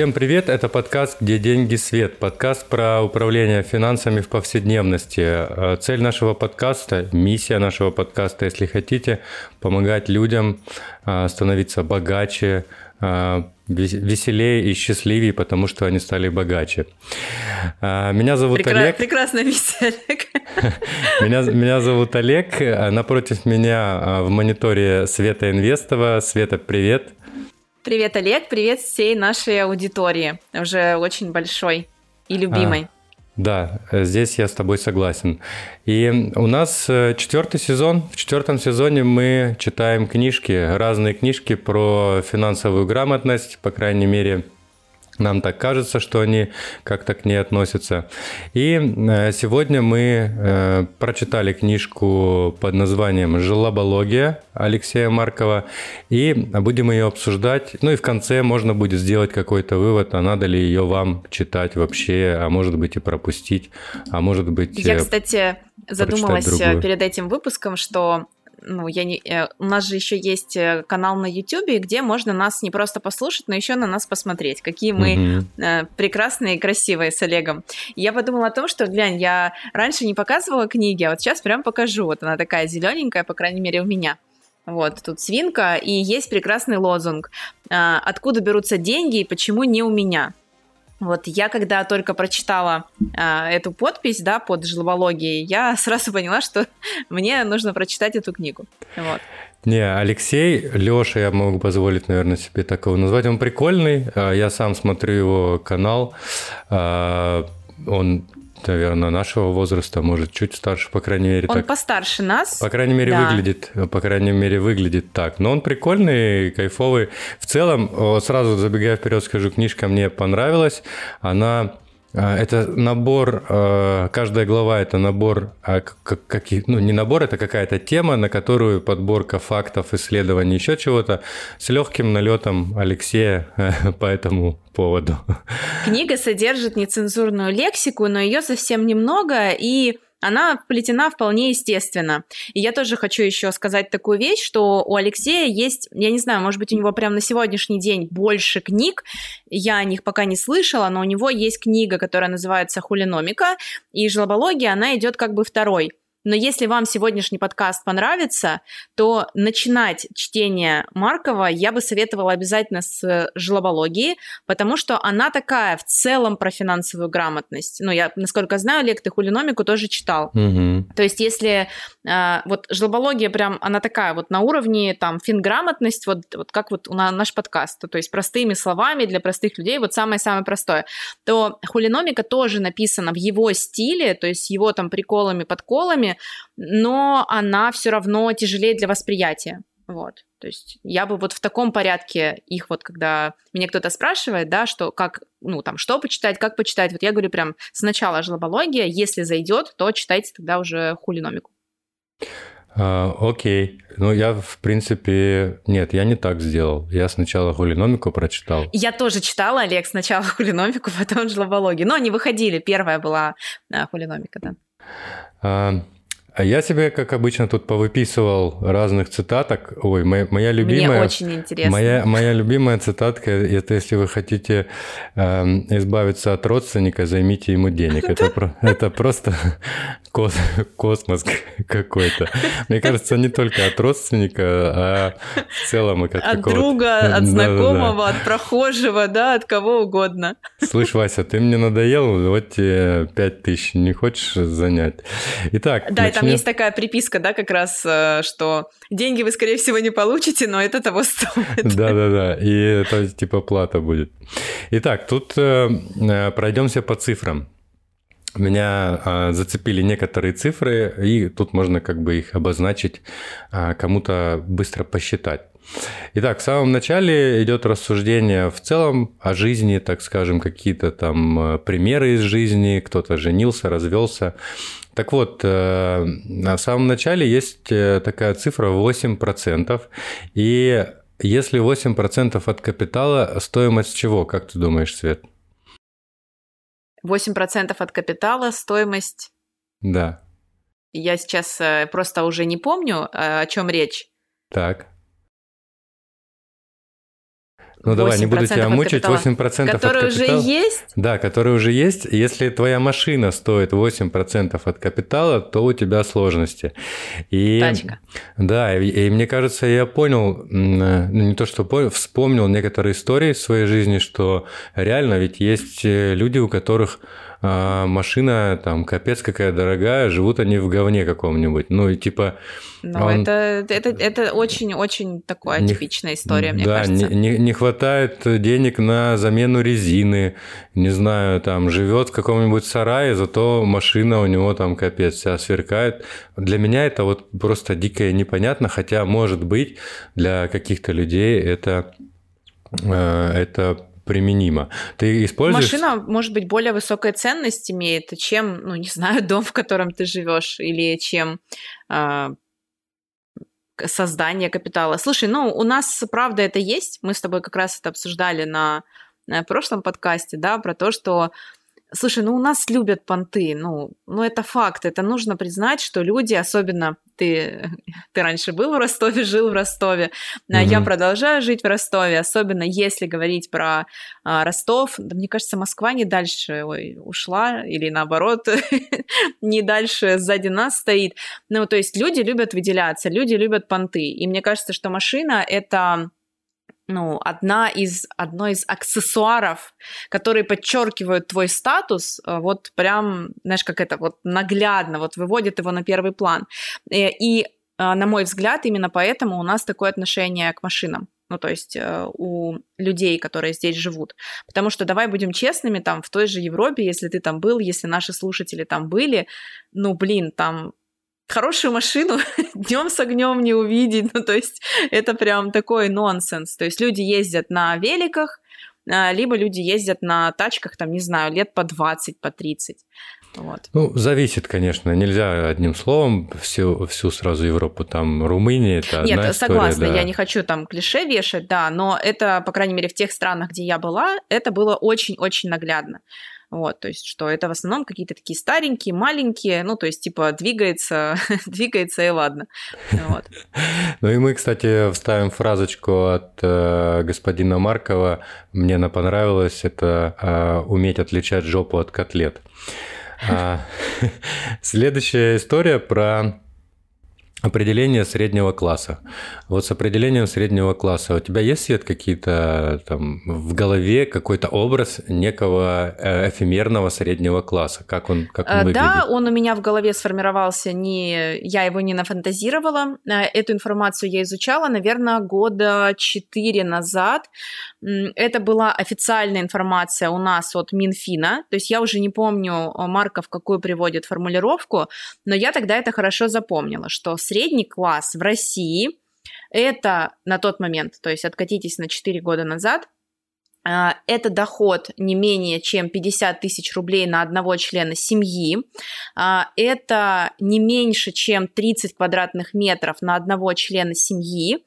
Всем привет, это подкаст «Где деньги свет», подкаст про управление финансами в повседневности. Э, цель нашего подкаста, миссия нашего подкаста, если хотите, помогать людям э, становиться богаче, э, веселее и счастливее, потому что они стали богаче. Меня зовут Прекра- Олег. Прекрасная миссия, Олег. Меня, меня зовут Олег. Напротив меня в мониторе Света Инвестова. Света, привет. Привет, Олег, привет всей нашей аудитории, уже очень большой и любимой. А, да, здесь я с тобой согласен. И у нас э, четвертый сезон. В четвертом сезоне мы читаем книжки, разные книжки про финансовую грамотность, по крайней мере, нам так кажется, что они как-то к ней относятся. И э, сегодня мы э, прочитали книжку под названием «Желобология» Алексея Маркова, и будем ее обсуждать. Ну и в конце можно будет сделать какой-то вывод, а надо ли ее вам читать вообще, а может быть и пропустить, а может быть... Я, э, кстати, задумалась перед этим выпуском, что ну, я не, э, у нас же еще есть э, канал на YouTube, где можно нас не просто послушать, но еще на нас посмотреть, какие мы mm-hmm. прекрасные и красивые с Олегом. И я подумала о том, что, глянь, я раньше не показывала книги, а вот сейчас прям покажу. Вот она такая зелененькая, по крайней мере, у меня. Вот, тут свинка, и есть прекрасный лозунг. Откуда берутся деньги и почему не у меня? Вот я когда только прочитала э, эту подпись, да, под жлобологией, я сразу поняла, что мне нужно прочитать эту книгу. Вот. Не, Алексей, Леша, я могу позволить, наверное, себе такого назвать. Он прикольный. А, я сам смотрю его канал. А, он наверное, нашего возраста, может, чуть старше, по крайней мере. Он так, постарше нас. По крайней мере, да. выглядит, по крайней мере, выглядит так. Но он прикольный, кайфовый. В целом, сразу забегая вперед, скажу, книжка мне понравилась. Она это набор, а, каждая глава это набор, а, каких, ну не набор, это какая-то тема, на которую подборка фактов, исследований, еще чего-то с легким налетом Алексея по этому поводу. Книга содержит нецензурную лексику, но ее совсем немного, и она вплетена вполне естественно. И я тоже хочу еще сказать такую вещь, что у Алексея есть, я не знаю, может быть, у него прямо на сегодняшний день больше книг, я о них пока не слышала, но у него есть книга, которая называется «Хулиномика», и «Жлобология», она идет как бы второй. Но если вам сегодняшний подкаст понравится, то начинать чтение Маркова я бы советовала обязательно с жлобологии, потому что она такая в целом про финансовую грамотность. Ну, я, насколько знаю, Олег, ты хулиномику тоже читал. Угу. То есть если э, вот жлобология прям, она такая вот на уровне там финграмотность, вот, вот как вот у нас наш подкаст, то есть простыми словами для простых людей, вот самое-самое простое, то хулиномика тоже написана в его стиле, то есть его там приколами, подколами, но она все равно тяжелее для восприятия. Вот. То есть я бы вот в таком порядке их вот, когда меня кто-то спрашивает, да, что как, ну, там, что почитать, как почитать, вот я говорю прям сначала жлобология, если зайдет, то читайте тогда уже хулиномику. А, окей. Ну, я, в принципе... Нет, я не так сделал. Я сначала хулиномику прочитал. Я тоже читала, Олег, сначала хулиномику, потом жлобологию. Но они выходили. Первая была а, хулиномика, да. А, а я себе, как обычно, тут повыписывал разных цитаток. Ой, моя, моя любимая... Мне очень интересно. Моя, моя любимая цитатка – это если вы хотите э, избавиться от родственника, займите ему денег. Это, это просто космос какой-то. Мне кажется, не только от родственника, а в целом... Как от друга, от знакомого, от прохожего, да, от кого угодно. Слышь, Вася, ты мне надоел, вот тебе пять тысяч, не хочешь занять? Итак, да, начнем есть такая приписка, да, как раз, э, что деньги вы, скорее всего, не получите, но это того стоит. Да-да-да, и это типа плата будет. Итак, тут э, э пройдемся по цифрам. Меня э, зацепили некоторые цифры, и тут можно как бы их обозначить, э, кому-то быстро посчитать. Итак, в самом начале идет рассуждение в целом о жизни, так скажем, какие-то там э, примеры из жизни, кто-то женился, развелся. Так вот, э, в самом начале есть э, такая цифра 8%. И если 8% от капитала, стоимость чего, как ты думаешь, Свет? 8% от капитала, стоимость... Да. Я сейчас просто уже не помню, о чем речь. Так. Ну давай, не буду тебя мучить, 8% которые от капитала. уже есть? Да, которые уже есть. Если твоя машина стоит 8% от капитала, то у тебя сложности. И, Тачка. Да, и, и мне кажется, я понял, ну не то что понял, вспомнил некоторые истории в своей жизни, что реально ведь есть э, люди, у которых а машина там капец какая дорогая, живут они в говне каком-нибудь. Ну и типа... Ну, он... это, это, это очень-очень такая не, типичная история, мне да, кажется. Не, не, не хватает денег на замену резины, не знаю, там живет в каком-нибудь сарае, зато машина у него там капец вся сверкает. Для меня это вот просто дико и непонятно, хотя, может быть, для каких-то людей это, э, это применимо. Ты используешь... Машина, может быть, более высокая ценность имеет, чем, ну, не знаю, дом, в котором ты живешь, или чем э, создание капитала. Слушай, ну, у нас, правда, это есть. Мы с тобой как раз это обсуждали на, на прошлом подкасте, да, про то, что Слушай, ну у нас любят понты, ну, ну это факт, это нужно признать, что люди, особенно ты, ты раньше был в Ростове, жил в Ростове, mm-hmm. я продолжаю жить в Ростове, особенно если говорить про а, Ростов, да, мне кажется, Москва не дальше ой, ушла, или наоборот, не дальше сзади нас стоит, ну, то есть люди любят выделяться, люди любят понты, и мне кажется, что машина — это ну, одна из, одно из аксессуаров, которые подчеркивают твой статус, э, вот прям, знаешь, как это вот наглядно, вот выводит его на первый план. Э, и, и э, на мой взгляд, именно поэтому у нас такое отношение к машинам ну, то есть у людей, которые здесь живут. Потому что, давай будем честными, там, в той же Европе, если ты там был, если наши слушатели там были, ну, блин, там хорошую машину днем с огнем не увидеть. Ну, то есть это прям такой нонсенс. То есть люди ездят на великах, а, либо люди ездят на тачках, там, не знаю, лет по 20, по 30. Вот. Ну, зависит, конечно. Нельзя одним словом всю, всю сразу Европу, там, Румыния, это Нет, одна согласна, история, да. я не хочу там клише вешать, да, но это, по крайней мере, в тех странах, где я была, это было очень-очень наглядно. Вот, то есть, что это в основном какие-то такие старенькие, маленькие, ну, то есть, типа, двигается, двигается и ладно. Вот. Ну и мы, кстати, вставим фразочку от э, господина Маркова. Мне она понравилась. Это э, уметь отличать жопу от котлет. А, следующая история про Определение среднего класса. Вот с определением среднего класса у тебя есть, Свет, какие-то там в голове какой-то образ некого э, эфемерного среднего класса? Как он, как он а, выглядит? Да, он у меня в голове сформировался, не, я его не нафантазировала. Э, эту информацию я изучала, наверное, года четыре назад. Это была официальная информация у нас от Минфина, то есть я уже не помню, Марков какую приводит формулировку, но я тогда это хорошо запомнила, что средний класс в России это на тот момент, то есть откатитесь на 4 года назад, а, это доход не менее чем 50 тысяч рублей на одного члена семьи. А, это не меньше чем 30 квадратных метров на одного члена семьи.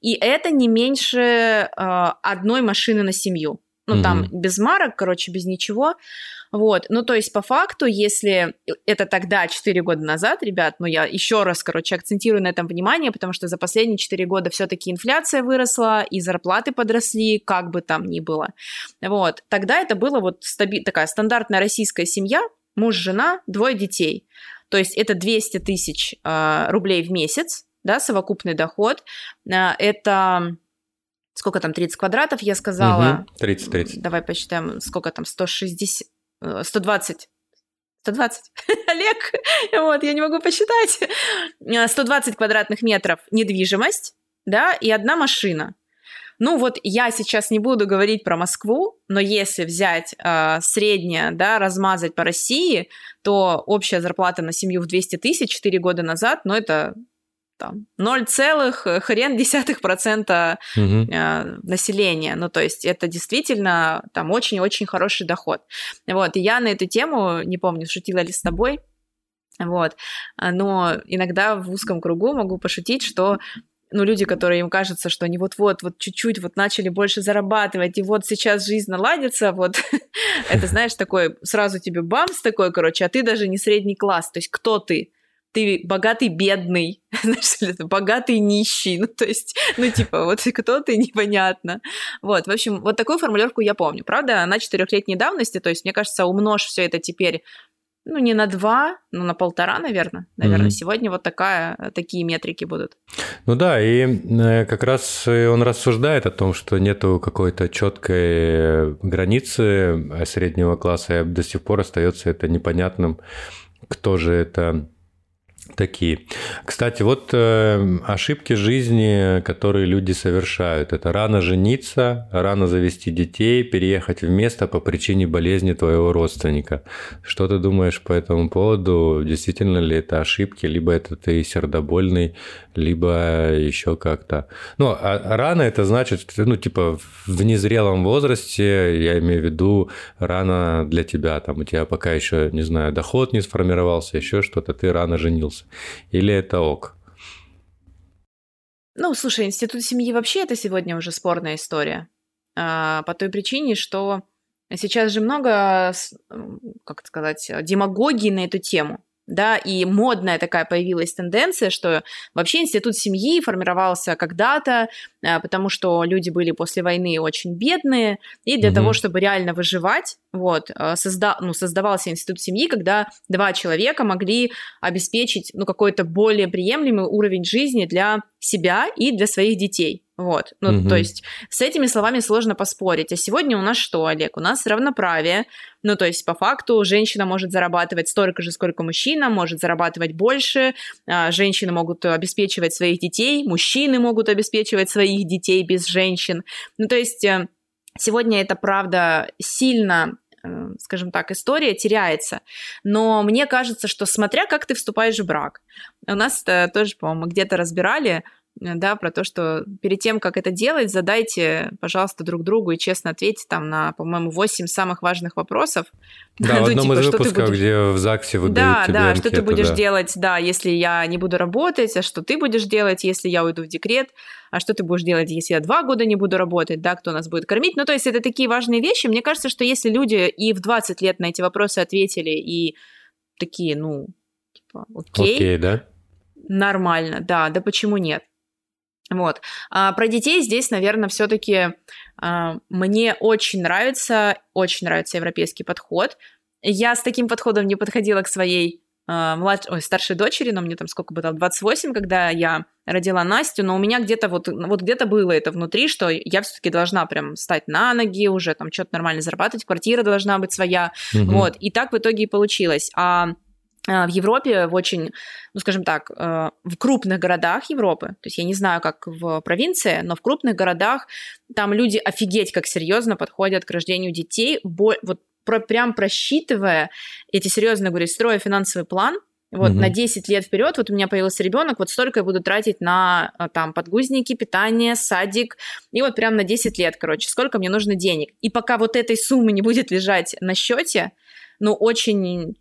И это не меньше а, одной машины на семью. Ну, угу. там без марок, короче, без ничего. Вот, ну то есть по факту, если это тогда, 4 года назад, ребят, ну я еще раз, короче, акцентирую на этом внимание, потому что за последние 4 года все-таки инфляция выросла, и зарплаты подросли, как бы там ни было. Вот, тогда это было вот стаби- такая стандартная российская семья, муж, жена, двое детей. То есть это 200 тысяч э, рублей в месяц, да, совокупный доход. Э, это сколько там, 30 квадратов, я сказала. Угу, 30, 30. Давай посчитаем, сколько там, 160, 120 120. Олег, вот, я не могу посчитать. 120 э, квадратных метров недвижимость, да, и одна машина. Ну вот я сейчас не буду говорить про Москву, но если взять э, среднее, да, размазать по России, то общая зарплата на семью в 200 тысяч 4 года назад, ну это там 0, хрен десятых процента угу. э, населения. Ну, то есть это действительно там очень-очень хороший доход. Вот, и я на эту тему, не помню, шутила ли с тобой, вот, но иногда в узком кругу могу пошутить, что ну, люди, которые им кажется, что они вот-вот, вот чуть-чуть вот начали больше зарабатывать, и вот сейчас жизнь наладится, вот, это, знаешь, такой, сразу тебе бамс такой, короче, а ты даже не средний класс, то есть кто ты? Ты богатый бедный, знаешь, богатый нищий, ну, то есть, ну, типа, вот кто ты, непонятно. Вот, в общем, вот такую формулировку я помню. Правда, она четырехлетней давности, то есть, мне кажется, умножь все это теперь ну, не на два, но на полтора, наверное. Наверное, mm-hmm. сегодня вот такая, такие метрики будут. Ну да, и э, как раз он рассуждает о том, что нету какой-то четкой границы среднего класса, и до сих пор остается это непонятным, кто же это такие. Кстати, вот э, ошибки жизни, которые люди совершают. Это рано жениться, рано завести детей, переехать в место по причине болезни твоего родственника. Что ты думаешь по этому поводу? Действительно ли это ошибки, либо это ты сердобольный, либо еще как-то. Ну, а рано это значит, ну, типа, в незрелом возрасте, я имею в виду, рано для тебя, там, у тебя пока еще, не знаю, доход не сформировался, еще что-то, ты рано женился. Или это ок? Ну, слушай, институт семьи вообще это сегодня уже спорная история. А, по той причине, что сейчас же много, как сказать, демагогии на эту тему да, и модная такая появилась тенденция, что вообще институт семьи формировался когда-то, а, потому что люди были после войны очень бедные, и для угу. того, чтобы реально выживать, вот, а, созда ну, создавался институт семьи, когда два человека могли обеспечить, ну, какой-то более приемлемый уровень жизни для себя и для своих детей. Вот, ну, угу. то есть с этими словами сложно поспорить. А сегодня у нас что, Олег? У нас равноправие. Ну, то есть по факту женщина может зарабатывать столько же, сколько мужчина, может зарабатывать больше. А, женщины могут обеспечивать своих детей, мужчины могут обеспечивать своих детей без женщин. Ну, то есть э, сегодня это правда сильно э, скажем так, история теряется. Но мне кажется, что смотря как ты вступаешь в брак. У нас тоже, по-моему, где-то разбирали, да, про то, что перед тем, как это делать, задайте, пожалуйста, друг другу и честно ответьте там на, по-моему, 8 самых важных вопросов. Да, в ну, одном типа, из выпусков, будешь... где в ЗАГСе выдают Да, тебе да, анкету, что ты будешь да. делать, да, если я не буду работать, а что ты будешь делать, если я уйду в декрет, а что ты будешь делать, если я два года не буду работать, да, кто нас будет кормить. Ну, то есть это такие важные вещи. Мне кажется, что если люди и в 20 лет на эти вопросы ответили, и такие, ну, типа, окей. Окей, да? Нормально, да, да почему нет? Вот. А про детей здесь, наверное, все-таки а, мне очень нравится, очень нравится европейский подход. Я с таким подходом не подходила к своей а, млад... Ой, старшей дочери, но мне там сколько было, 28, когда я родила Настю, но у меня где-то вот, вот где-то было это внутри, что я все-таки должна прям стать на ноги, уже там что-то нормально зарабатывать, квартира должна быть своя, угу. вот, и так в итоге и получилось. А, в Европе, в очень, ну скажем так, э, в крупных городах Европы, то есть я не знаю, как в провинции, но в крупных городах там люди офигеть как серьезно подходят к рождению детей, вот про, прям просчитывая, эти серьезно говорю, строя финансовый план, вот угу. на 10 лет вперед, вот у меня появился ребенок, вот столько я буду тратить на э, там подгузники, питание, садик, и вот прям на 10 лет, короче, сколько мне нужно денег. И пока вот этой суммы не будет лежать на счете, ну, очень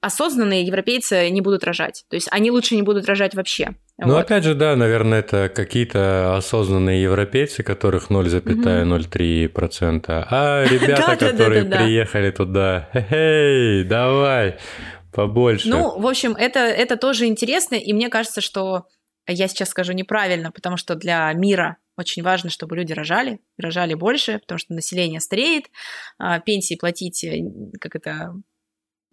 осознанные европейцы не будут рожать. То есть они лучше не будут рожать вообще. Ну, вот. опять же, да, наверное, это какие-то осознанные европейцы, которых 0,03%, а ребята, которые приехали туда, эй, давай, побольше. Ну, в общем, это, это тоже интересно, и мне кажется, что я сейчас скажу неправильно, потому что для мира очень важно, чтобы люди рожали, рожали больше, потому что население стареет, а, пенсии платить, э, как это,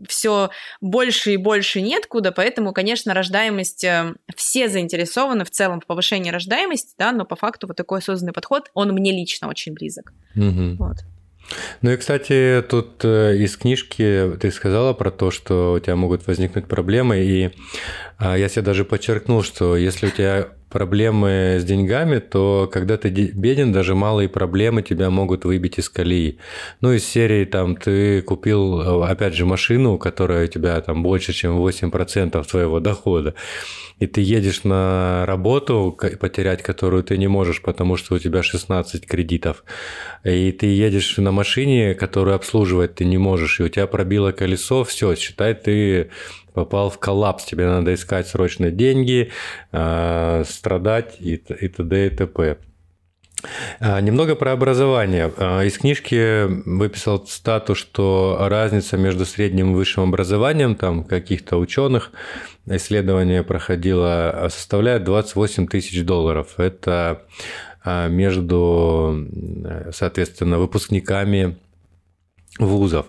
все больше и больше нет куда, поэтому, конечно, рождаемость, э, все заинтересованы в целом в повышении рождаемости, да, но по факту вот такой осознанный подход, он мне лично очень близок. Угу. Вот. Ну и, кстати, тут э, из книжки ты сказала про то, что у тебя могут возникнуть проблемы, и а, я себе даже подчеркнул, что если у тебя проблемы с деньгами, то когда ты беден, даже малые проблемы тебя могут выбить из колеи. Ну, из серии там ты купил, опять же, машину, которая у тебя там больше, чем 8% твоего дохода, и ты едешь на работу, потерять которую ты не можешь, потому что у тебя 16 кредитов, и ты едешь на машине, которую обслуживать ты не можешь, и у тебя пробило колесо, все, считай, ты попал в коллапс, тебе надо искать срочно деньги, э, страдать и, и т.д. и т.п. А, немного про образование. А, из книжки выписал стату, что разница между средним и высшим образованием, там каких-то ученых, исследование проходило, составляет 28 тысяч долларов. Это между, соответственно, выпускниками вузов.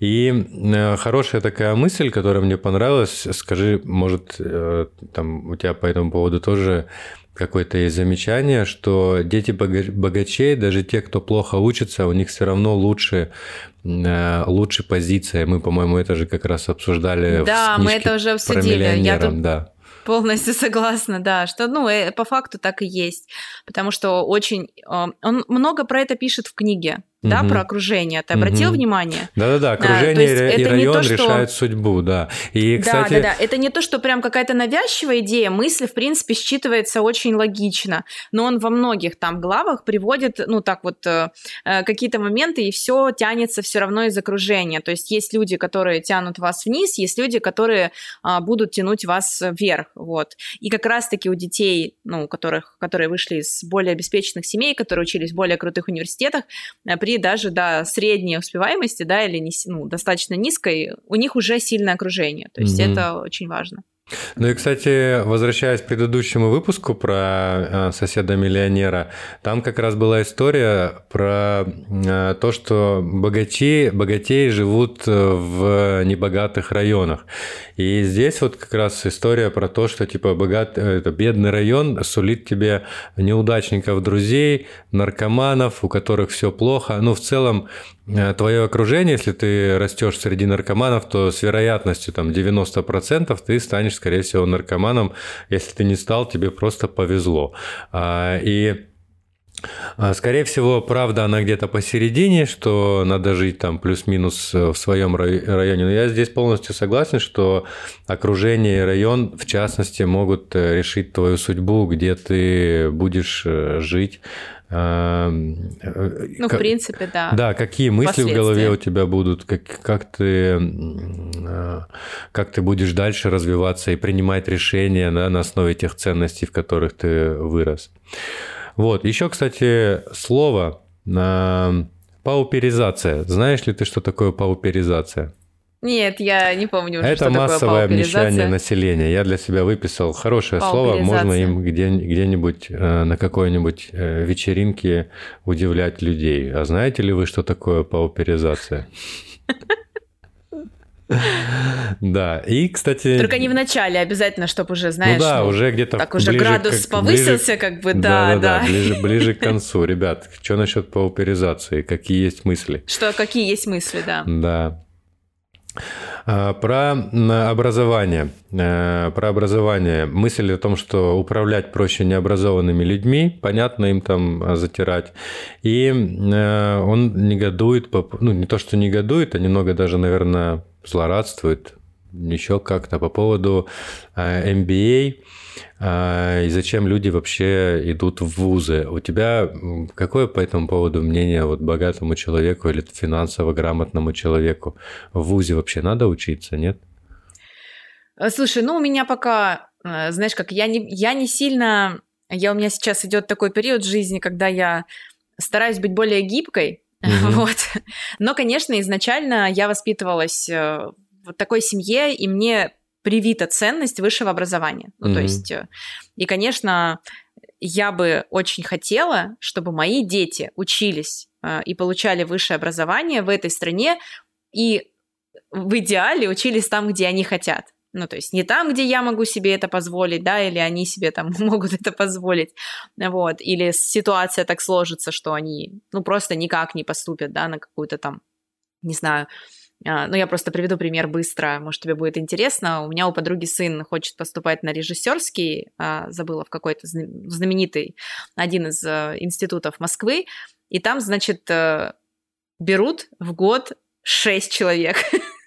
И э, хорошая такая мысль, которая мне понравилась, скажи, может, э, там у тебя по этому поводу тоже какое-то есть замечание, что дети богачей, даже те, кто плохо учится, у них все равно лучше э, лучше позиция. Мы, по-моему, это же как раз обсуждали да, в мы это уже обсудили. Я тут да. Полностью согласна, да, что, ну, по факту так и есть, потому что очень, он много про это пишет в книге, да, угу. про окружение. Ты обратил угу. внимание? Да-да-да, окружение да, и район то, что... решают судьбу, да. И, кстати... Да, да, да. Это не то, что прям какая-то навязчивая идея, мысль, в принципе, считывается очень логично, но он во многих там главах приводит, ну, так вот, э, э какие-то моменты, и все тянется все равно из окружения. То есть есть люди, которые тянут вас вниз, есть люди, которые э, будут тянуть вас вверх, вот. И как раз-таки у детей, ну, которых, которые вышли из более обеспеченных семей, которые учились в более крутых университетах, э, при даже до средней успеваемости, да, или не, ну, достаточно низкой, у них уже сильное окружение. То есть mm-hmm. это очень важно. Ну и, кстати, возвращаясь к предыдущему выпуску про э, соседа-миллионера, там как раз была история про э, то, что богачи, богатеи живут э, в небогатых районах. И здесь вот как раз история про то, что типа богат, это бедный район сулит тебе неудачников друзей, наркоманов, у которых все плохо. Ну, в целом, Э, твое окружение, если ты растешь среди наркоманов, то с вероятностью там 90% ты станешь, скорее всего, наркоманом. Если ты не стал, тебе просто повезло. А, и а, Скорее всего, правда, она где-то посередине, что надо жить там плюс-минус в своем районе. Но я здесь полностью согласен, что окружение и район, в частности, могут э, решить твою судьбу, где ты будешь э, жить э, ну, как, в принципе, да. Да, какие мысли в голове у тебя будут, как, как, ты, э, как ты будешь дальше развиваться и принимать решения да, на основе тех ценностей, в которых ты вырос. Вот, еще, кстати, слово пауперизация. Знаешь ли ты, что такое пауперизация? Нет, я не помню уже, Это массовое обнищание населения. Я для себя выписал хорошее слово. Можно им где, где-нибудь э, на какой-нибудь э, вечеринке удивлять людей. А знаете ли вы, что такое пауперизация? Да, и, кстати... Только не в начале, обязательно, чтобы уже, знаешь... Ну да, ну, уже где-то... Так уже градус как, повысился, ближе, как бы, да, да. да, да. Ближе, ближе к концу. Ребят, что насчет пауперизации? Какие есть мысли? Что, какие есть мысли, да. Да. А, про образование. Э, про образование. Мысль о том, что управлять проще необразованными людьми, понятно им там а, затирать. И э, он негодует, ну не то, что негодует, а немного даже, наверное, злорадствует еще как-то по поводу MBA а, и зачем люди вообще идут в вузы. У тебя какое по этому поводу мнение вот богатому человеку или финансово грамотному человеку? В вузе вообще надо учиться, нет? Э, слушай, ну у меня пока, э, знаешь, как я не, я не сильно, я у меня сейчас идет такой период в жизни, когда я стараюсь быть более гибкой, mm-hmm. вот. Но, конечно, изначально я воспитывалась э, в такой семье, и мне привита ценность высшего образования. Ну, mm-hmm. то есть, э, и, конечно, я бы очень хотела, чтобы мои дети учились э, и получали высшее образование в этой стране и в идеале учились там, где они хотят. Ну, то есть не там, где я могу себе это позволить, да, или они себе там могут это позволить, вот, или ситуация так сложится, что они, ну, просто никак не поступят, да, на какую-то там, не знаю, ну, я просто приведу пример быстро, может, тебе будет интересно. У меня у подруги сын хочет поступать на режиссерский, а, забыла в какой-то знаменитый, один из э, институтов Москвы, и там, значит, э, берут в год шесть человек.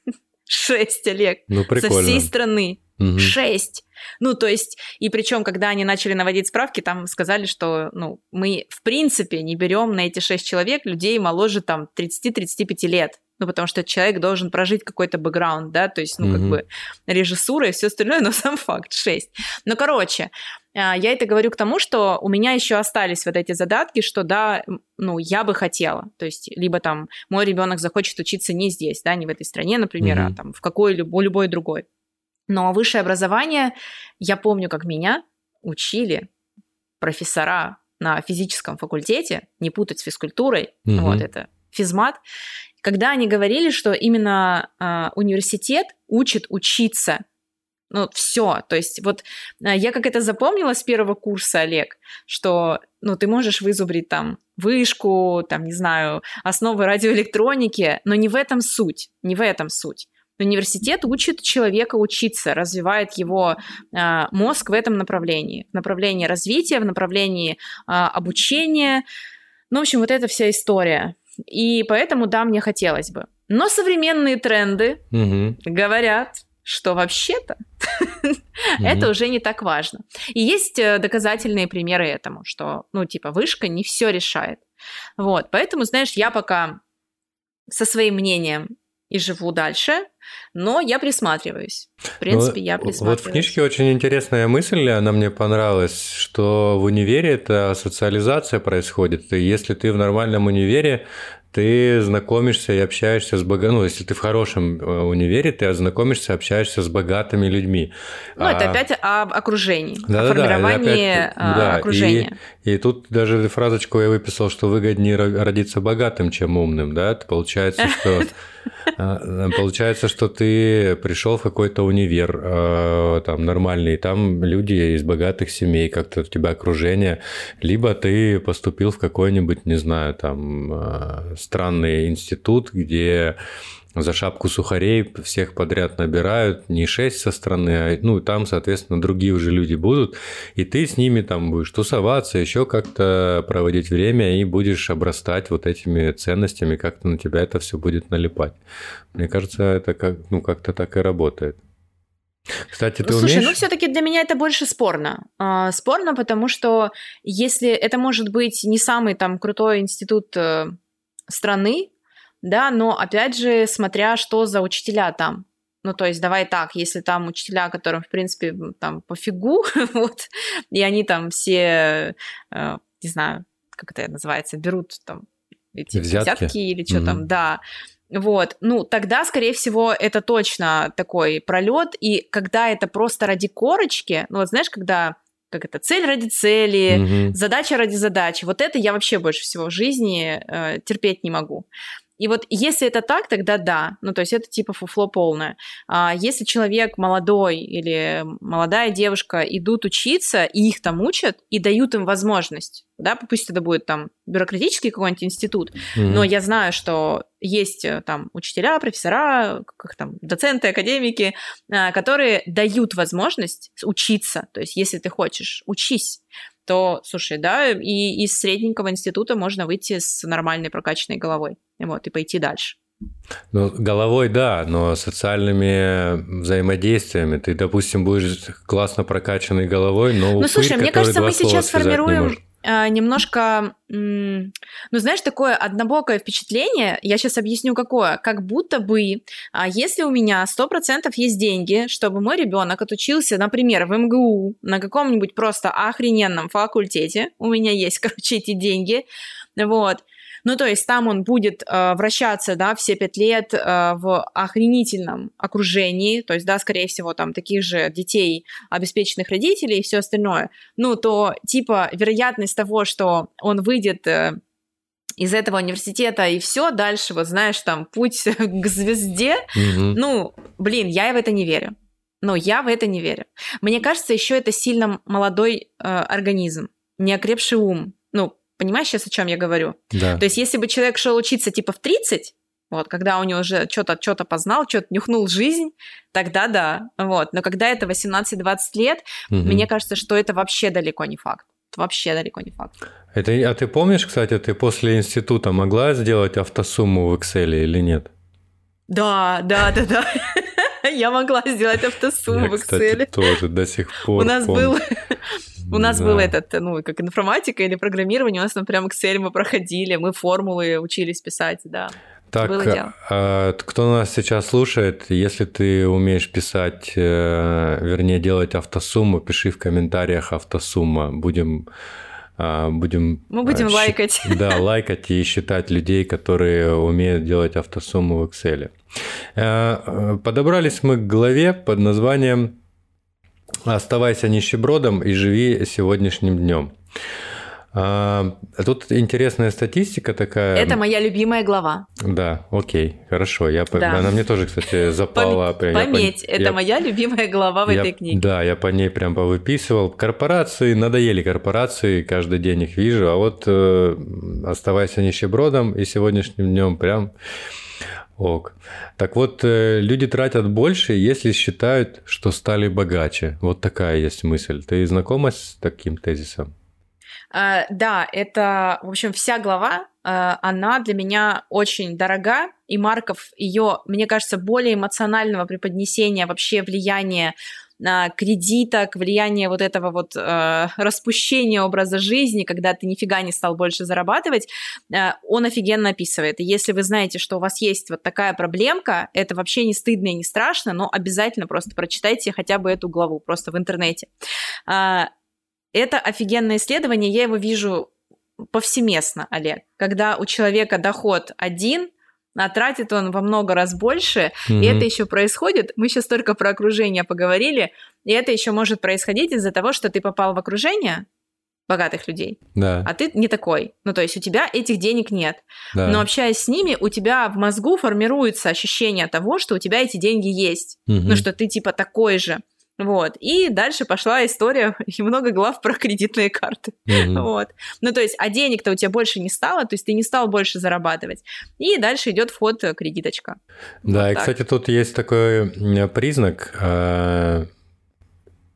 Шесть, Олег. Ну, прикольно. Со всей страны. Угу. Шесть. Ну, то есть, и причем, когда они начали наводить справки, там сказали, что, ну, мы в принципе не берем на эти шесть человек людей моложе там 30-35 лет ну, потому что человек должен прожить какой-то бэкграунд, да, то есть, ну, mm-hmm. как бы режиссура и все остальное, но сам факт 6. Ну, короче, а, я это говорю к тому, что у меня еще остались вот эти задатки, что да, ну, я бы хотела. То есть, либо там мой ребенок захочет учиться не здесь, да, не в этой стране, например, mm-hmm. а там в какой-либо любой другой. Но высшее образование, я помню, как меня учили профессора на физическом факультете, не путать с физкультурой, mm-hmm. вот это физмат, когда они говорили, что именно э, университет учит учиться ну, все. То есть вот э, я как это запомнила с первого курса, Олег, что, ну, ты можешь вызубрить там вышку, там, не знаю, основы радиоэлектроники, но не в этом суть, не в этом суть. Университет учит человека учиться, развивает его э, мозг в этом направлении, в направлении развития, в направлении э, обучения. Ну, в общем, вот эта вся история. И поэтому, да, мне хотелось бы. Но современные тренды угу. говорят, что вообще-то это уже не так важно. И есть э, доказательные примеры этому, что, ну, типа, вышка не все решает. Вот, поэтому, знаешь, я пока со своим мнением и живу дальше, но я присматриваюсь. В ну, принципе, ну, я присматриваюсь. Вот в книжке очень интересная мысль, она мне понравилась, что в универе это социализация происходит. И если ты в нормальном универе, ты знакомишься и общаешься с богатыми, ну, если ты в хорошем э, универе, ты знакомишься, общаешься с богатыми людьми. Ну, а... это опять об окружении, да, о да, формировании опять, а, да, окружения. И, и тут даже фразочку я выписал, что выгоднее родиться богатым, чем умным, да, это получается, что а, получается, что ты пришел в какой-то универ а, там нормальный, там люди из богатых семей, как-то у тебя окружение, либо ты поступил в какой-нибудь, не знаю, там странный институт, где за шапку сухарей всех подряд набирают, не шесть со стороны, а ну, там, соответственно, другие уже люди будут, и ты с ними там будешь тусоваться, еще как-то проводить время и будешь обрастать вот этими ценностями, как-то на тебя это все будет налипать. Мне кажется, это как, ну, как-то так и работает. Кстати, ты Слушай, умеешь? ну все-таки для меня это больше спорно. А, спорно, потому что если это может быть не самый там крутой институт э, страны, да, но опять же, смотря что за учителя там. Ну, то есть, давай так, если там учителя, которым, в принципе, там пофигу, вот, и они там все, э, не знаю, как это называется, берут там эти взятки, взятки или что mm-hmm. там, да, вот, ну, тогда, скорее всего, это точно такой пролет, и когда это просто ради корочки, ну, вот знаешь, когда как это, цель ради цели, угу. задача ради задачи. Вот это я вообще больше всего в жизни э, терпеть не могу. И вот если это так, тогда да. Ну, то есть это типа фуфло полное. А если человек молодой или молодая девушка идут учиться, и их там учат, и дают им возможность, да, пусть это будет там бюрократический какой-нибудь институт, mm-hmm. но я знаю, что есть э, там учителя, профессора, как там, доценты, академики, а, которые дают возможность учиться. То есть если ты хочешь, учись то, слушай, да, и из средненького института можно выйти с нормальной прокачанной головой, вот, и пойти дальше. Ну, головой, да, но социальными взаимодействиями ты, допустим, будешь классно прокачанной головой, но Ну, слушай, мне кажется, мы сейчас формируем немножко, ну, знаешь, такое однобокое впечатление, я сейчас объясню какое, как будто бы, а, если у меня 100% есть деньги, чтобы мой ребенок отучился, например, в МГУ на каком-нибудь просто охрененном факультете, у меня есть, короче, эти деньги, вот, ну, то есть там он будет э, вращаться, да, все пять лет э, в охренительном окружении, то есть, да, скорее всего, там таких же детей, обеспеченных родителей и все остальное. Ну, то, типа, вероятность того, что он выйдет э, из этого университета и все, дальше, вот знаешь, там, путь к звезде, mm-hmm. ну, блин, я в это не верю. Но я в это не верю. Мне кажется, еще это сильно молодой э, организм, неокрепший ум. Понимаешь сейчас, о чем я говорю? Да. То есть, если бы человек шел учиться типа в 30, вот, когда у него уже что-то что познал, что-то нюхнул жизнь, тогда да. Вот. Но когда это 18-20 лет, угу. мне кажется, что это вообще далеко не факт. Это вообще далеко не факт. Это, а ты помнишь, кстати, ты после института могла сделать автосумму в Excel или нет? Да, да, да, да. Я могла сделать автосумму в Excel. тоже до сих пор. У нас был у нас да. был этот, ну, как информатика или программирование, у нас там прям Excel мы проходили, мы формулы учились писать, да. Так, а, кто нас сейчас слушает, если ты умеешь писать, э, вернее, делать автосумму, пиши в комментариях автосумма. Будем а, будем... Мы будем а, щи- лайкать. Да, лайкать и считать людей, которые умеют делать автосумму в Excel. Э, э, Подобрались мы к главе под названием «Оставайся нищебродом и живи сегодняшним днем». А, Тут интересная статистика такая. Это моя любимая глава. Да, окей, хорошо. Я, Да. Она мне тоже, кстати, запала. прям, я по- Пометь, это я- моя любимая глава в я- этой книге. Да, я по ней прям повыписывал. Корпорации, надоели корпорации, каждый день их вижу, а вот э, оставайся нищебродом и сегодняшним днем прям ок. Так вот, э, люди тратят больше, если считают, что стали богаче. Вот такая есть мысль. Ты знакома с таким тезисом? А, да, это, в общем, вся глава, а, она для меня очень дорога, и Марков ее, мне кажется, более эмоционального преподнесения вообще влияния кредиток, влияние вот этого вот э, распущения образа жизни, когда ты нифига не стал больше зарабатывать, э, он офигенно описывает. И если вы знаете, что у вас есть вот такая проблемка, это вообще не стыдно и не страшно, но обязательно просто прочитайте хотя бы эту главу просто в интернете. А, это офигенное исследование, я его вижу повсеместно, Олег. Когда у человека доход один, а тратит он во много раз больше, и Мгм. это еще происходит, мы сейчас только про окружение поговорили, и это еще может происходить из-за того, что ты попал в окружение богатых людей, Да, а ты не такой. Ну, то есть у тебя этих денег нет. да. Но общаясь с ними, у тебя в мозгу формируется ощущение того, что у тебя эти деньги есть. Мгм. Ну, что ты типа такой же. Вот. И дальше пошла история и много глав про кредитные карты. Мгм. Вот. Ну, то есть, а денег-то у тебя больше не стало, то есть ты не стал больше зарабатывать. И дальше идет вход э, кредиточка. Да, Вот и, так. кстати, тут есть такой признак. э,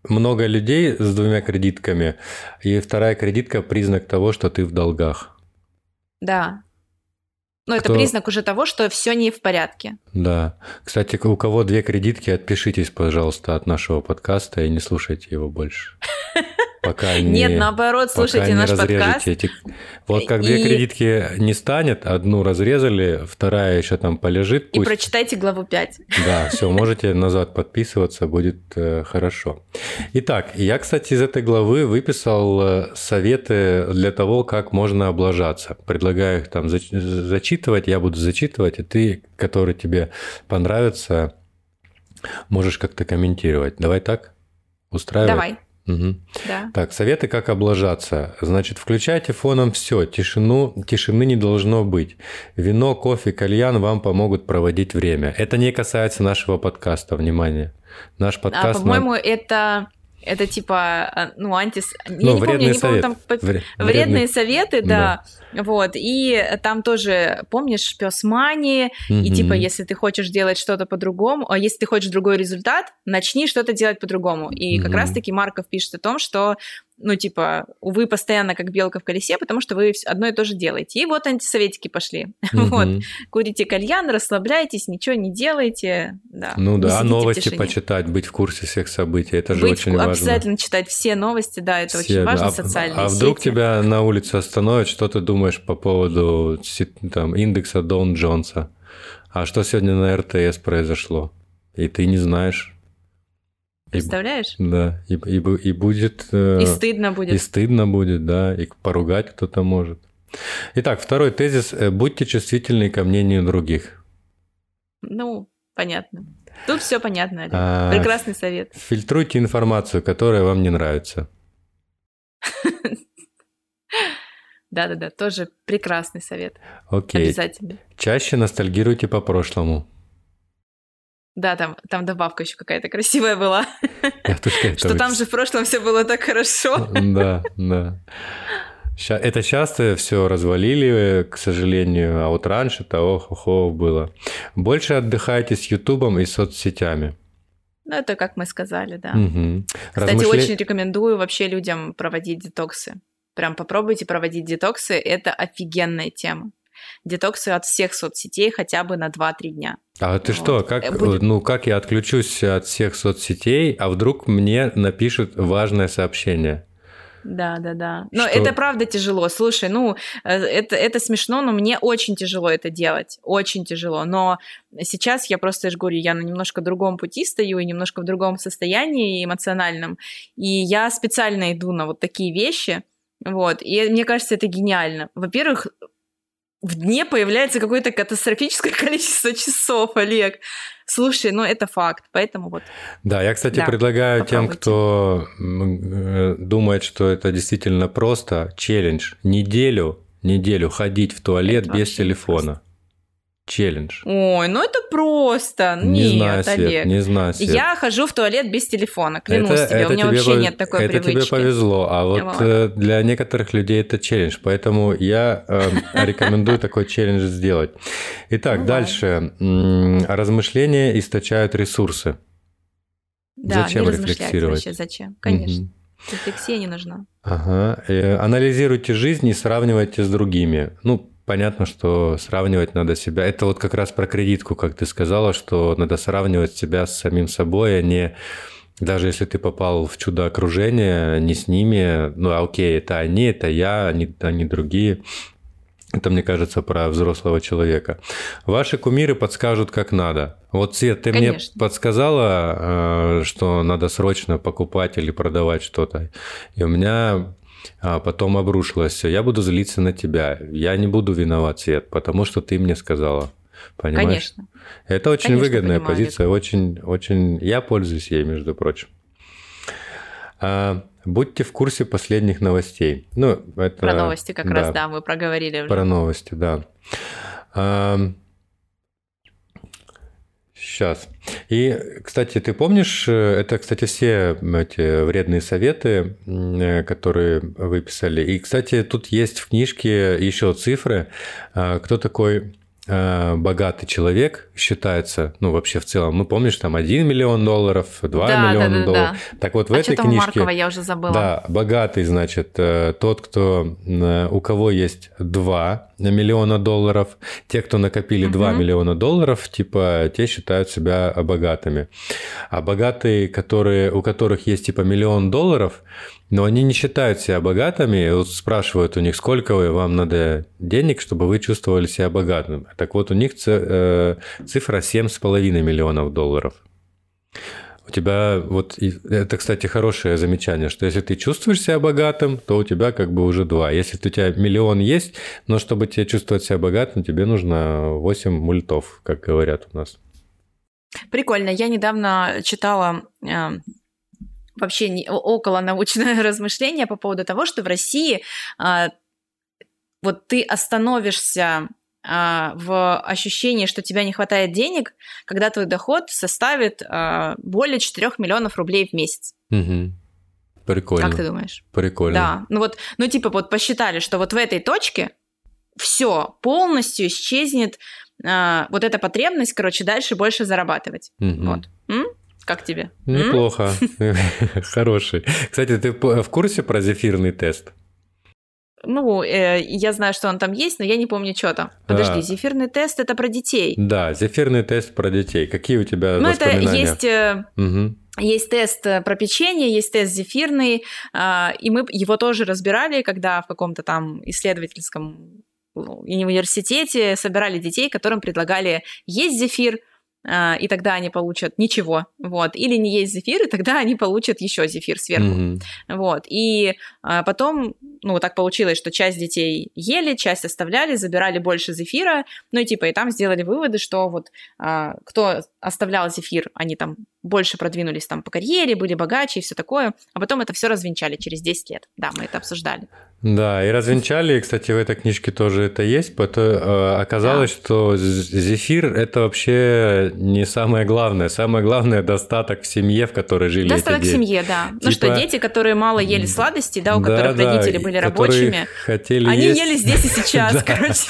Много людей с двумя кредитками, и вторая кредитка – признак того, что ты в долгах. Да. Ну, это Кто- признак уже того, что все не в порядке. Да. Кстати, у кого две кредитки, отпишитесь, пожалуйста, от нашего подкаста и не слушайте его больше. Пока не... Нет, наоборот, слушайте наш подкаст. эти- Вот как две И- кредитки не станет, одну разрезали, вторая еще там полежит. И пусть. прочитайте главу 5. Да, все, можете назад подписываться, будет э, хорошо. Итак, я, кстати, из этой главы выписал э, советы для того, как можно облажаться. Предлагаю их там зач- зачитывать, я буду зачитывать, и ты, который тебе понравится, можешь как-то комментировать. Давай так? Устраивает? Давай. Мгм. Да. Так, советы, как облажаться. Значит, включайте фоном все, тишину, тишины не должно быть. Вино, кофе, кальян вам помогут проводить время. Это не касается нашего подкаста, внимание. Наш А, подкаст... нам- по-моему, это, это типа, а, ну, антис... Я Ну, не помню, я не помню, там по- Вре- Вредные советы, да. Вот. И там тоже, помнишь, пес Мани, и Мгм. типа, если ты хочешь делать что-то по-другому, а если ты хочешь другой результат, начни что-то делать по-другому. И как Мгм. раз-таки Марков пишет о том, что, ну, типа, вы постоянно как белка в колесе, потому что вы одно и то же делаете. И вот антисоветики пошли. Вот. Мгм. Курите кальян, расслабляйтесь, ничего не делайте. Да. Ну да, а новости почитать, быть в курсе всех событий, это же Быть очень в- важно. Обязательно читать все новости, да, это Все, очень важно, а- социальные А вдруг сети. тебя на улице остановят, что ты думаешь по поводу там, индекса Доун Джонса? А что сегодня на РТС произошло? И ты не знаешь. И- Представляешь? да, и, и и будет... э, И стыдно будет. и стыдно будет, да, и поругать кто-то может. Итак, второй тезис. э, Будьте чувствительны ко мнению других. Ну, понятно. Тут все понятно, Олег. А, Прекрасный совет. Фильтруйте информацию, которая вам не нравится. Да-да-да, тоже прекрасный совет. Окей. Обязательно. Чаще ностальгируйте по прошлому. Да, там, там добавка еще какая-то красивая была. Что там же в прошлом все было так хорошо. Да, да. Это часто все развалили, к сожалению, а вот раньше-то ох-охо было. Больше отдыхайте с Ютубом и соцсетями. Ну, это как мы сказали, да. Мгм. Кстати, Размышля- очень рекомендую вообще людям проводить детоксы. Прям попробуйте проводить детоксы, это офигенная тема. Детоксы от всех соцсетей хотя бы на 2-3 дня. А ты Вот. что, как, Э, будет- ну, как я отключусь от всех соцсетей, а вдруг мне напишут важное сообщение? Да, да, да. Но что... это правда тяжело. Слушай, ну, э, это, это смешно, но мне очень тяжело это делать. Очень тяжело. Но сейчас я просто, я же говорю, я на немножко другом пути стою и немножко в другом состоянии эмоциональном. И я специально иду на вот такие вещи. Вот. И мне кажется, это гениально. Во-первых, в дне появляется какое-то катастрофическое количество часов, Олег. Слушай, ну это факт, поэтому вот. Да, я, кстати, да, предлагаю попробуйте. тем, кто э, думает, что это действительно просто, челлендж. Неделю, неделю ходить в туалет это без телефона. Просто челлендж. Ой, ну это просто. Не Нет, знаю, Свет, Олег. не знаю, Свет. Я хожу в туалет без телефона, клянусь это, тебе. Это у меня тебе вообще пов... нет такой это привычки. Это тебе повезло, а вот э, для некоторых людей это челлендж, поэтому я э, рекомендую такой челлендж сделать. Итак, дальше. Размышления источают ресурсы. Да, зачем рефлексировать? зачем? Конечно. Рефлексия не нужна. Ага. Э, анализируйте жизнь и сравнивайте с другими. Ну, Понятно, что сравнивать надо себя. Это вот как раз про кредитку, как ты сказала, что надо сравнивать себя с самим собой, а не даже если ты попал в чудо окружение, не с ними, ну а окей, это они, это я, они, они другие. Это, мне кажется, про взрослого человека. Ваши кумиры подскажут, как надо. Вот, Свет, ты Конечно. мне подсказала, э, что надо срочно покупать или продавать что-то. И у меня а потом обрушилось все. Я буду злиться на тебя. Я не буду виноват, Свет, потому что ты мне сказала. Понимаешь? Конечно. Это очень Конечно, выгодная понимаю, позиция, очень, очень. Я пользуюсь ей, между прочим. А, будьте в курсе последних новостей. Ну, это, про новости как да, раз, да, мы проговорили уже. Про новости, да. А, Сейчас. И, кстати, ты помнишь, э, это, кстати, все эти вредные советы, э, которые вы писали. И, кстати, тут есть в книжке еще цифры. А, кто такой богатый человек считается, ну, вообще в целом, ну, помнишь, там 1 миллион долларов, 2 да, миллиона да, да, долларов. Да. Так вот, в а этой книжке... Маркова, я уже забыла. Да, богатый, значит, э, тот, кто, э, у кого есть 2 миллиона долларов, те, кто накопили 2 угу. миллиона долларов, типа, те считают себя богатыми. А богатые, которые, у которых есть, типа, миллион долларов, но они не считают себя богатыми, вот спрашивают у них, сколько вам надо денег, чтобы вы чувствовали себя богатым. Так вот, у них э, цифра 7,5 миллионов долларов. У тебя вот, это, кстати, хорошее замечание, что если ты чувствуешь себя богатым, то у тебя как бы уже два. Если у тебя миллион есть, но чтобы тебе чувствовать себя богатым, тебе нужно 8 мультов, как говорят у нас. Прикольно. Я недавно читала э, вообще не, около научное размышление по поводу того, что в России а, вот ты остановишься а, в ощущении, что тебя не хватает денег, когда твой доход составит а, более 4 миллионов рублей в месяц. Угу. Прикольно. Как ты думаешь? Прикольно. Да. Ну вот, ну типа вот посчитали, что вот в этой точке все полностью исчезнет а, вот эта потребность, короче, дальше больше зарабатывать. Угу. Вот. М? Как тебе? Неплохо. Хороший. Кстати, ты в курсе про зефирный тест? Ну, э, я знаю, что он там есть, но я не помню, что там. Подожди, а. зефирный тест это про детей. Да, зефирный тест про детей. Какие у тебя ну, воспоминания? Ну, это есть... Э, угу. Есть тест э, про печенье, есть тест зефирный, э, и мы его тоже разбирали, когда в каком-то там исследовательском ну, университете собирали детей, которым предлагали есть зефир, и тогда они получат ничего, вот, или не есть зефир, и тогда они получат еще зефир сверху, mm-hmm. вот, и а, потом, ну, так получилось, что часть детей ели, часть оставляли, забирали больше зефира, ну, и типа, и там сделали выводы, что вот а, кто оставлял зефир, они там больше продвинулись там по карьере, были богаче и все такое, а потом это все развенчали через 10 лет, да, мы это обсуждали. Да, и развенчали, кстати, в этой книжке тоже это есть. Потом, э, оказалось, да. что зефир – это вообще не самое главное. Самое главное – достаток в семье, в которой жили Достаток в семье, да. Типа... Ну что, дети, которые мало ели сладости, да, у да, которых да, родители были рабочими, хотели они есть... ели здесь и сейчас, короче.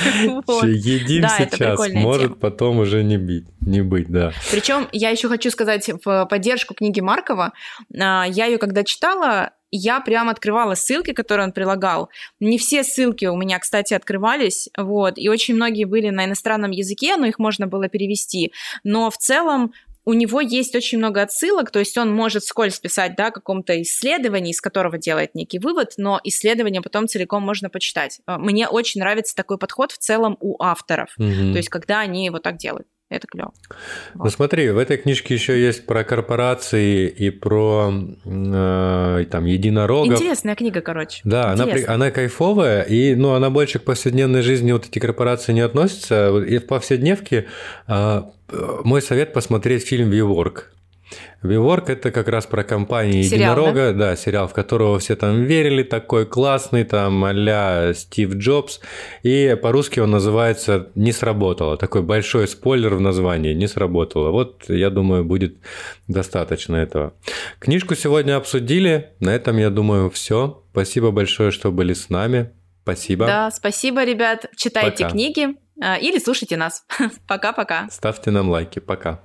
Едим сейчас, может потом уже не быть, не быть, да. Причем я еще хочу сказать в поддержку книги Маркова, а, я ее когда читала, я прям открывала ссылки, которые он прилагал. Не все ссылки у меня, кстати, открывались, вот, и очень многие были на иностранном языке, но их можно было перевести. Но в целом у него есть очень много отсылок, то есть он может скользь писать, да, о каком-то исследовании, из которого делает некий вывод, но исследование потом целиком можно почитать. Э, мне очень нравится такой подход в целом у авторов, угу. то есть когда они вот так делают. Это клево. Вот. Ну смотри, в этой книжке еще есть про корпорации и про э, там единорогов. Интересная книга, короче. Да, она, она кайфовая, и ну, она больше к повседневной жизни вот эти корпорации не относятся. И в повседневке э, мой совет посмотреть фильм «Виворк». WeWork это как раз про компанию сериал, Единорога, да? да, сериал, в которого все там верили, такой классный, там а Стив Джобс, и по-русски он называется «Не сработало», такой большой спойлер в названии «Не сработало». Вот, я думаю, будет достаточно этого. Книжку сегодня обсудили, на этом, я думаю, все. Спасибо большое, что были с нами. Спасибо. Да, спасибо, ребят. Читайте Пока. книги или слушайте нас. Пока-пока. Ставьте нам лайки. Пока.